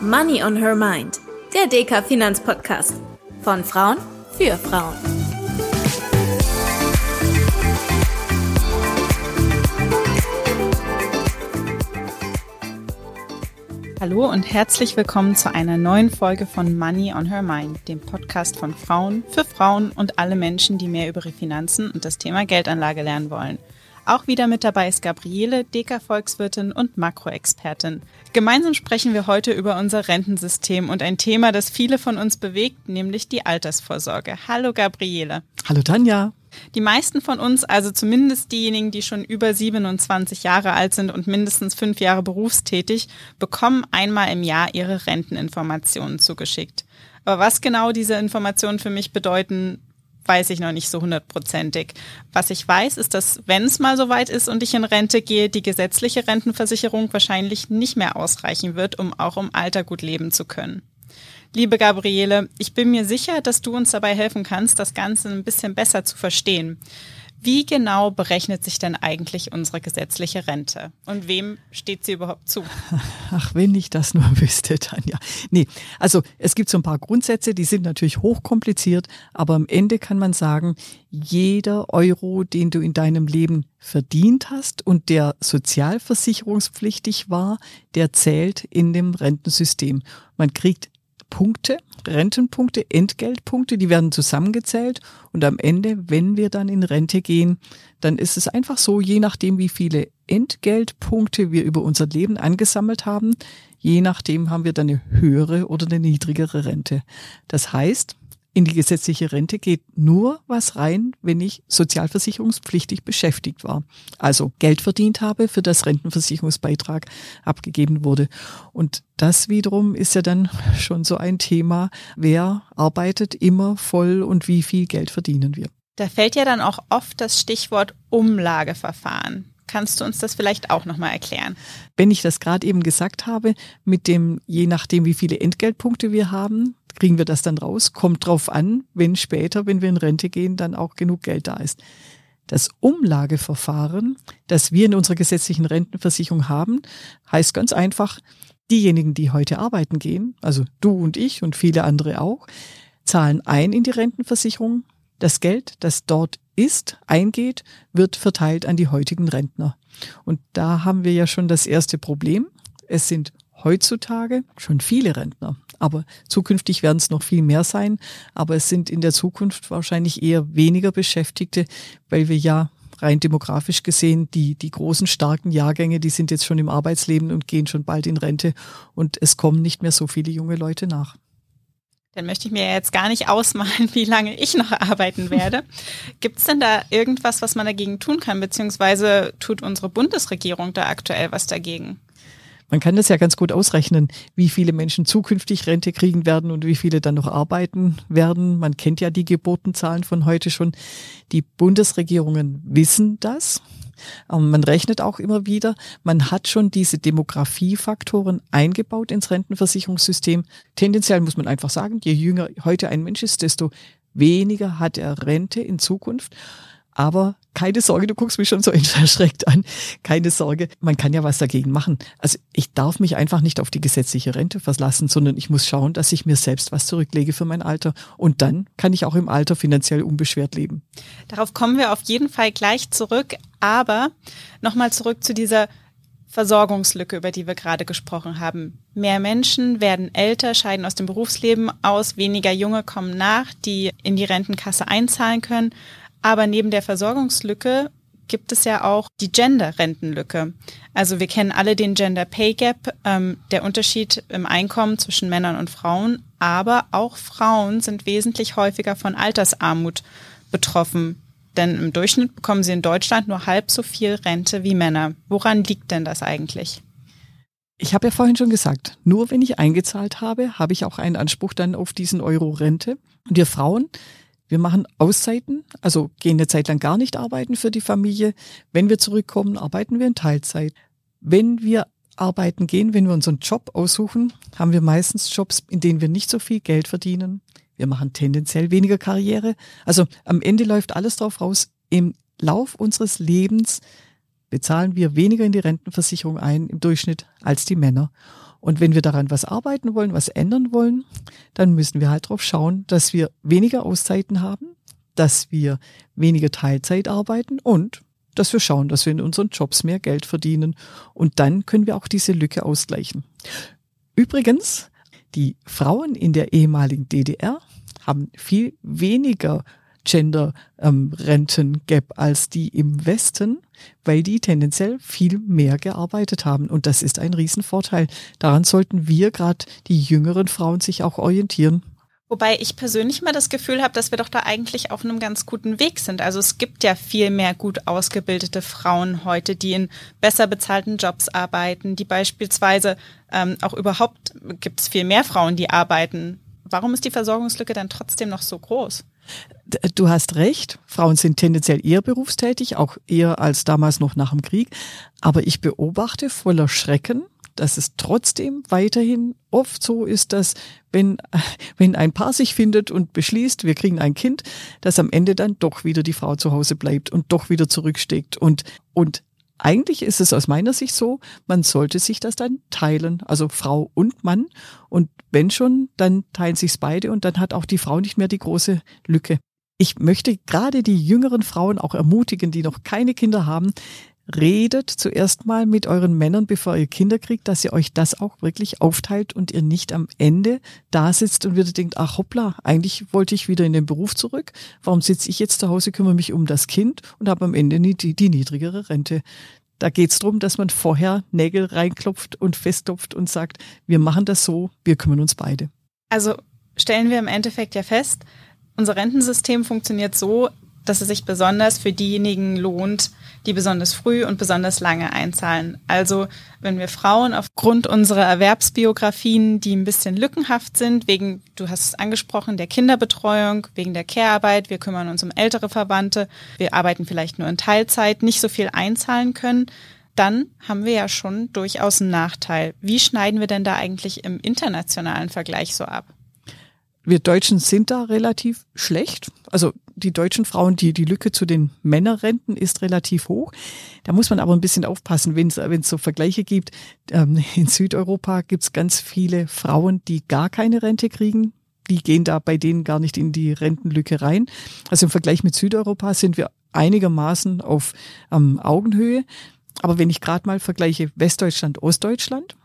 Money on Her Mind, der DK Finanzpodcast. Von Frauen für Frauen. Hallo und herzlich willkommen zu einer neuen Folge von Money on Her Mind, dem Podcast von Frauen für Frauen und alle Menschen, die mehr über ihre Finanzen und das Thema Geldanlage lernen wollen. Auch wieder mit dabei ist Gabriele, Deka-Volkswirtin und Makroexpertin. Gemeinsam sprechen wir heute über unser Rentensystem und ein Thema, das viele von uns bewegt, nämlich die Altersvorsorge. Hallo Gabriele. Hallo Tanja. Die meisten von uns, also zumindest diejenigen, die schon über 27 Jahre alt sind und mindestens fünf Jahre berufstätig, bekommen einmal im Jahr ihre Renteninformationen zugeschickt. Aber was genau diese Informationen für mich bedeuten, weiß ich noch nicht so hundertprozentig. Was ich weiß, ist, dass wenn es mal soweit ist und ich in Rente gehe, die gesetzliche Rentenversicherung wahrscheinlich nicht mehr ausreichen wird, um auch im Alter gut leben zu können. Liebe Gabriele, ich bin mir sicher, dass du uns dabei helfen kannst, das Ganze ein bisschen besser zu verstehen. Wie genau berechnet sich denn eigentlich unsere gesetzliche Rente? Und wem steht sie überhaupt zu? Ach, wenn ich das nur wüsste, Tanja. Nee, also es gibt so ein paar Grundsätze, die sind natürlich hochkompliziert, aber am Ende kann man sagen, jeder Euro, den du in deinem Leben verdient hast und der sozialversicherungspflichtig war, der zählt in dem Rentensystem. Man kriegt Punkte, Rentenpunkte, Entgeltpunkte, die werden zusammengezählt und am Ende, wenn wir dann in Rente gehen, dann ist es einfach so, je nachdem, wie viele Entgeltpunkte wir über unser Leben angesammelt haben, je nachdem haben wir dann eine höhere oder eine niedrigere Rente. Das heißt, in die gesetzliche Rente geht nur was rein, wenn ich sozialversicherungspflichtig beschäftigt war. Also Geld verdient habe, für das Rentenversicherungsbeitrag abgegeben wurde. Und das wiederum ist ja dann schon so ein Thema, wer arbeitet immer voll und wie viel Geld verdienen wir. Da fällt ja dann auch oft das Stichwort Umlageverfahren. Kannst du uns das vielleicht auch nochmal erklären? Wenn ich das gerade eben gesagt habe, mit dem, je nachdem, wie viele Entgeltpunkte wir haben, kriegen wir das dann raus. Kommt drauf an, wenn später, wenn wir in Rente gehen, dann auch genug Geld da ist. Das Umlageverfahren, das wir in unserer gesetzlichen Rentenversicherung haben, heißt ganz einfach, diejenigen, die heute arbeiten gehen, also du und ich und viele andere auch, zahlen ein in die Rentenversicherung. Das Geld, das dort ist, eingeht, wird verteilt an die heutigen Rentner. Und da haben wir ja schon das erste Problem. Es sind heutzutage schon viele Rentner. Aber zukünftig werden es noch viel mehr sein. Aber es sind in der Zukunft wahrscheinlich eher weniger Beschäftigte, weil wir ja rein demografisch gesehen, die, die großen, starken Jahrgänge, die sind jetzt schon im Arbeitsleben und gehen schon bald in Rente. Und es kommen nicht mehr so viele junge Leute nach. Dann möchte ich mir jetzt gar nicht ausmalen, wie lange ich noch arbeiten werde. Gibt es denn da irgendwas, was man dagegen tun kann, beziehungsweise tut unsere Bundesregierung da aktuell was dagegen? Man kann das ja ganz gut ausrechnen, wie viele Menschen zukünftig Rente kriegen werden und wie viele dann noch arbeiten werden. Man kennt ja die Geburtenzahlen von heute schon. Die Bundesregierungen wissen das. Man rechnet auch immer wieder, man hat schon diese Demografiefaktoren eingebaut ins Rentenversicherungssystem. Tendenziell muss man einfach sagen, je jünger heute ein Mensch ist, desto weniger hat er Rente in Zukunft. Aber keine Sorge, du guckst mich schon so erschreckt an. Keine Sorge, man kann ja was dagegen machen. Also ich darf mich einfach nicht auf die gesetzliche Rente verlassen, sondern ich muss schauen, dass ich mir selbst was zurücklege für mein Alter. Und dann kann ich auch im Alter finanziell unbeschwert leben. Darauf kommen wir auf jeden Fall gleich zurück. Aber nochmal zurück zu dieser Versorgungslücke, über die wir gerade gesprochen haben. Mehr Menschen werden älter, scheiden aus dem Berufsleben aus, weniger Junge kommen nach, die in die Rentenkasse einzahlen können. Aber neben der Versorgungslücke gibt es ja auch die Gender-Rentenlücke. Also wir kennen alle den Gender Pay Gap, ähm, der Unterschied im Einkommen zwischen Männern und Frauen. Aber auch Frauen sind wesentlich häufiger von Altersarmut betroffen. Denn im Durchschnitt bekommen sie in Deutschland nur halb so viel Rente wie Männer. Woran liegt denn das eigentlich? Ich habe ja vorhin schon gesagt, nur wenn ich eingezahlt habe, habe ich auch einen Anspruch dann auf diesen Euro Rente. Und wir Frauen, wir machen Auszeiten, also gehen eine Zeit lang gar nicht arbeiten für die Familie. Wenn wir zurückkommen, arbeiten wir in Teilzeit. Wenn wir arbeiten gehen, wenn wir unseren Job aussuchen, haben wir meistens Jobs, in denen wir nicht so viel Geld verdienen. Wir machen tendenziell weniger Karriere. Also am Ende läuft alles drauf raus. Im Lauf unseres Lebens bezahlen wir weniger in die Rentenversicherung ein im Durchschnitt als die Männer. Und wenn wir daran was arbeiten wollen, was ändern wollen, dann müssen wir halt darauf schauen, dass wir weniger Auszeiten haben, dass wir weniger Teilzeit arbeiten und dass wir schauen, dass wir in unseren Jobs mehr Geld verdienen. Und dann können wir auch diese Lücke ausgleichen. Übrigens, die Frauen in der ehemaligen DDR haben viel weniger Gender-Renten-Gap ähm, als die im Westen, weil die tendenziell viel mehr gearbeitet haben. Und das ist ein Riesenvorteil. Daran sollten wir gerade die jüngeren Frauen sich auch orientieren. Wobei ich persönlich mal das Gefühl habe, dass wir doch da eigentlich auf einem ganz guten Weg sind. Also es gibt ja viel mehr gut ausgebildete Frauen heute, die in besser bezahlten Jobs arbeiten, die beispielsweise ähm, auch überhaupt gibt es viel mehr Frauen, die arbeiten. Warum ist die Versorgungslücke dann trotzdem noch so groß? Du hast recht, Frauen sind tendenziell eher berufstätig, auch eher als damals noch nach dem Krieg. Aber ich beobachte voller Schrecken, dass es trotzdem weiterhin oft so ist, dass wenn, wenn ein Paar sich findet und beschließt, wir kriegen ein Kind, dass am Ende dann doch wieder die Frau zu Hause bleibt und doch wieder zurücksteckt und, und eigentlich ist es aus meiner Sicht so, man sollte sich das dann teilen, also Frau und Mann. Und wenn schon, dann teilen sich's beide und dann hat auch die Frau nicht mehr die große Lücke. Ich möchte gerade die jüngeren Frauen auch ermutigen, die noch keine Kinder haben, redet zuerst mal mit euren Männern, bevor ihr Kinder kriegt, dass ihr euch das auch wirklich aufteilt und ihr nicht am Ende da sitzt und wieder denkt, ach hoppla, eigentlich wollte ich wieder in den Beruf zurück. Warum sitze ich jetzt zu Hause, kümmere mich um das Kind und habe am Ende die, die niedrigere Rente? Da geht's drum, dass man vorher Nägel reinklopft und festklopft und sagt, wir machen das so, wir kümmern uns beide. Also stellen wir im Endeffekt ja fest, unser Rentensystem funktioniert so, dass es sich besonders für diejenigen lohnt, die besonders früh und besonders lange einzahlen. Also wenn wir Frauen aufgrund unserer Erwerbsbiografien, die ein bisschen lückenhaft sind, wegen, du hast es angesprochen, der Kinderbetreuung, wegen der Care-Arbeit, wir kümmern uns um ältere Verwandte, wir arbeiten vielleicht nur in Teilzeit, nicht so viel einzahlen können, dann haben wir ja schon durchaus einen Nachteil. Wie schneiden wir denn da eigentlich im internationalen Vergleich so ab? Wir Deutschen sind da relativ schlecht. Also die deutschen Frauen, die, die Lücke zu den Männerrenten ist relativ hoch. Da muss man aber ein bisschen aufpassen, wenn es so Vergleiche gibt. Ähm, in Südeuropa gibt es ganz viele Frauen, die gar keine Rente kriegen. Die gehen da bei denen gar nicht in die Rentenlücke rein. Also im Vergleich mit Südeuropa sind wir einigermaßen auf ähm, Augenhöhe. Aber wenn ich gerade mal vergleiche Westdeutschland, Ostdeutschland,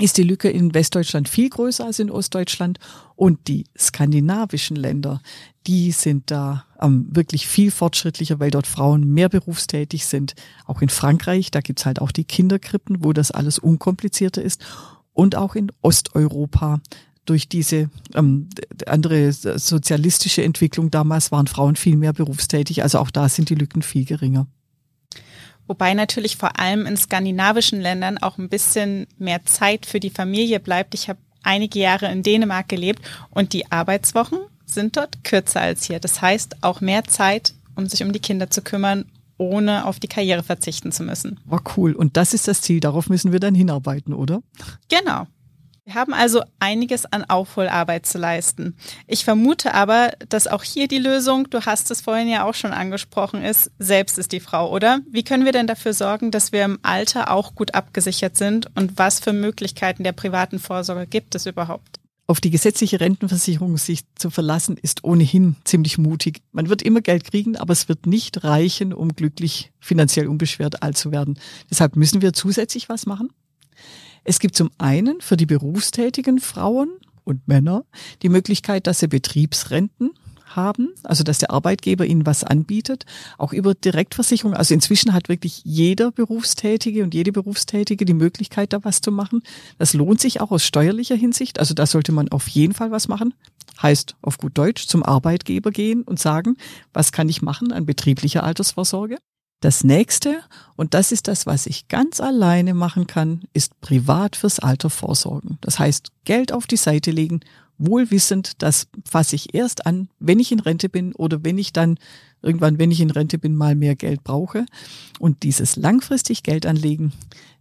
ist die Lücke in Westdeutschland viel größer als in Ostdeutschland und die skandinavischen Länder, die sind da ähm, wirklich viel fortschrittlicher, weil dort Frauen mehr berufstätig sind. Auch in Frankreich, da gibt's halt auch die Kinderkrippen, wo das alles unkomplizierter ist. Und auch in Osteuropa durch diese ähm, andere sozialistische Entwicklung damals waren Frauen viel mehr berufstätig. Also auch da sind die Lücken viel geringer. Wobei natürlich vor allem in skandinavischen Ländern auch ein bisschen mehr Zeit für die Familie bleibt. Ich habe einige Jahre in Dänemark gelebt und die Arbeitswochen sind dort kürzer als hier. Das heißt auch mehr Zeit, um sich um die Kinder zu kümmern, ohne auf die Karriere verzichten zu müssen. War cool. Und das ist das Ziel. Darauf müssen wir dann hinarbeiten, oder? Genau. Wir haben also einiges an Aufholarbeit zu leisten. Ich vermute aber, dass auch hier die Lösung, du hast es vorhin ja auch schon angesprochen, ist, selbst ist die Frau, oder? Wie können wir denn dafür sorgen, dass wir im Alter auch gut abgesichert sind und was für Möglichkeiten der privaten Vorsorge gibt es überhaupt? Auf die gesetzliche Rentenversicherung sich zu verlassen, ist ohnehin ziemlich mutig. Man wird immer Geld kriegen, aber es wird nicht reichen, um glücklich finanziell unbeschwert alt zu werden. Deshalb müssen wir zusätzlich was machen. Es gibt zum einen für die berufstätigen Frauen und Männer die Möglichkeit, dass sie Betriebsrenten haben, also dass der Arbeitgeber ihnen was anbietet, auch über Direktversicherung. Also inzwischen hat wirklich jeder Berufstätige und jede Berufstätige die Möglichkeit, da was zu machen. Das lohnt sich auch aus steuerlicher Hinsicht. Also da sollte man auf jeden Fall was machen. Heißt auf gut Deutsch zum Arbeitgeber gehen und sagen, was kann ich machen an betrieblicher Altersvorsorge? Das nächste, und das ist das, was ich ganz alleine machen kann, ist privat fürs Alter vorsorgen. Das heißt, Geld auf die Seite legen, wohl wissend, das fasse ich erst an, wenn ich in Rente bin oder wenn ich dann irgendwann, wenn ich in Rente bin, mal mehr Geld brauche. Und dieses langfristig Geld anlegen,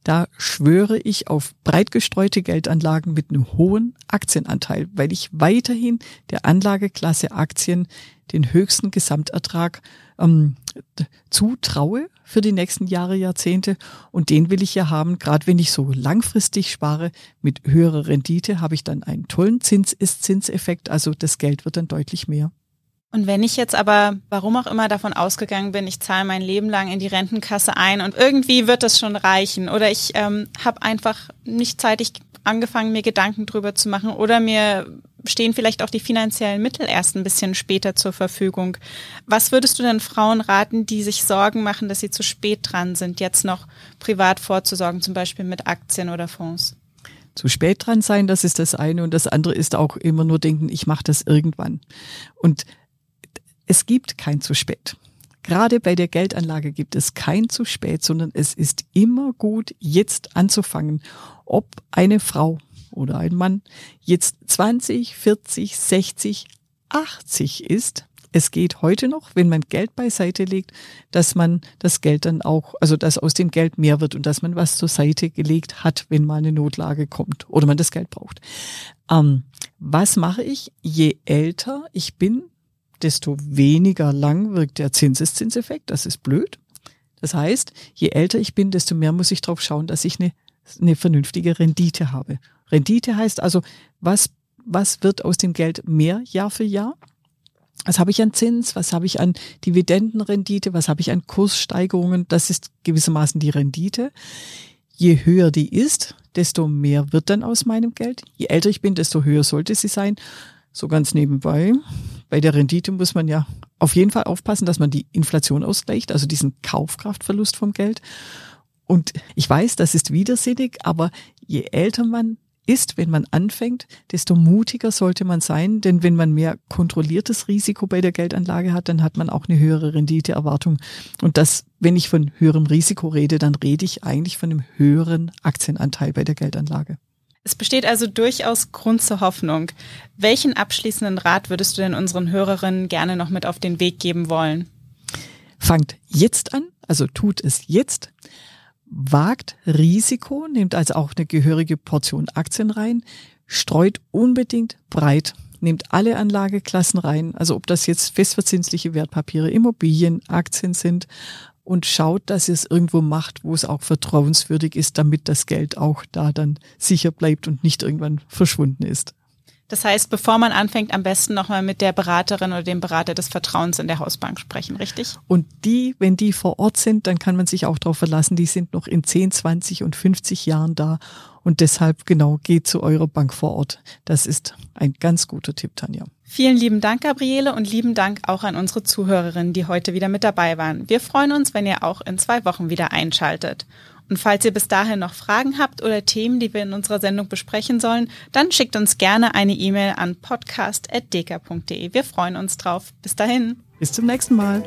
da schwöre ich auf breit gestreute Geldanlagen mit einem hohen Aktienanteil, weil ich weiterhin der Anlageklasse Aktien den höchsten Gesamtertrag ähm, zutraue für die nächsten Jahre, Jahrzehnte. Und den will ich ja haben, gerade wenn ich so langfristig spare mit höherer Rendite, habe ich dann einen tollen Zins-Ist-Zinseffekt. Also das Geld wird dann deutlich mehr. Und wenn ich jetzt aber, warum auch immer, davon ausgegangen bin, ich zahle mein Leben lang in die Rentenkasse ein und irgendwie wird das schon reichen oder ich ähm, habe einfach nicht zeitig angefangen, mir Gedanken drüber zu machen oder mir stehen vielleicht auch die finanziellen Mittel erst ein bisschen später zur Verfügung. Was würdest du denn Frauen raten, die sich Sorgen machen, dass sie zu spät dran sind, jetzt noch privat vorzusorgen, zum Beispiel mit Aktien oder Fonds? zu spät dran sein, das ist das eine. Und das andere ist auch immer nur denken, ich mache das irgendwann. Und es gibt kein zu spät. Gerade bei der Geldanlage gibt es kein zu spät, sondern es ist immer gut, jetzt anzufangen. Ob eine Frau oder ein Mann jetzt 20, 40, 60, 80 ist, es geht heute noch, wenn man Geld beiseite legt, dass man das Geld dann auch, also dass aus dem Geld mehr wird und dass man was zur Seite gelegt hat, wenn mal eine Notlage kommt oder man das Geld braucht. Ähm, was mache ich? Je älter ich bin, desto weniger lang wirkt der Zinseszinseffekt. Das ist blöd. Das heißt, je älter ich bin, desto mehr muss ich drauf schauen, dass ich eine, eine vernünftige Rendite habe. Rendite heißt also, was, was wird aus dem Geld mehr Jahr für Jahr? Was habe ich an Zins? Was habe ich an Dividendenrendite? Was habe ich an Kurssteigerungen? Das ist gewissermaßen die Rendite. Je höher die ist, desto mehr wird dann aus meinem Geld. Je älter ich bin, desto höher sollte sie sein. So ganz nebenbei. Bei der Rendite muss man ja auf jeden Fall aufpassen, dass man die Inflation ausgleicht, also diesen Kaufkraftverlust vom Geld. Und ich weiß, das ist widersinnig, aber je älter man ist, wenn man anfängt, desto mutiger sollte man sein, denn wenn man mehr kontrolliertes Risiko bei der Geldanlage hat, dann hat man auch eine höhere Renditeerwartung. Und das, wenn ich von höherem Risiko rede, dann rede ich eigentlich von einem höheren Aktienanteil bei der Geldanlage. Es besteht also durchaus Grund zur Hoffnung. Welchen abschließenden Rat würdest du denn unseren Hörerinnen gerne noch mit auf den Weg geben wollen? Fangt jetzt an, also tut es jetzt. Wagt Risiko, nehmt also auch eine gehörige Portion Aktien rein, streut unbedingt breit, nehmt alle Anlageklassen rein, also ob das jetzt festverzinsliche Wertpapiere, Immobilien, Aktien sind und schaut, dass ihr es irgendwo macht, wo es auch vertrauenswürdig ist, damit das Geld auch da dann sicher bleibt und nicht irgendwann verschwunden ist. Das heißt, bevor man anfängt, am besten nochmal mit der Beraterin oder dem Berater des Vertrauens in der Hausbank sprechen, richtig? Und die, wenn die vor Ort sind, dann kann man sich auch darauf verlassen, die sind noch in 10, 20 und 50 Jahren da. Und deshalb genau geht zu eurer Bank vor Ort. Das ist ein ganz guter Tipp, Tanja. Vielen lieben Dank, Gabriele, und lieben Dank auch an unsere Zuhörerinnen, die heute wieder mit dabei waren. Wir freuen uns, wenn ihr auch in zwei Wochen wieder einschaltet. Und falls ihr bis dahin noch Fragen habt oder Themen, die wir in unserer Sendung besprechen sollen, dann schickt uns gerne eine E-Mail an podcast.deka.de. Wir freuen uns drauf. Bis dahin. Bis zum nächsten Mal.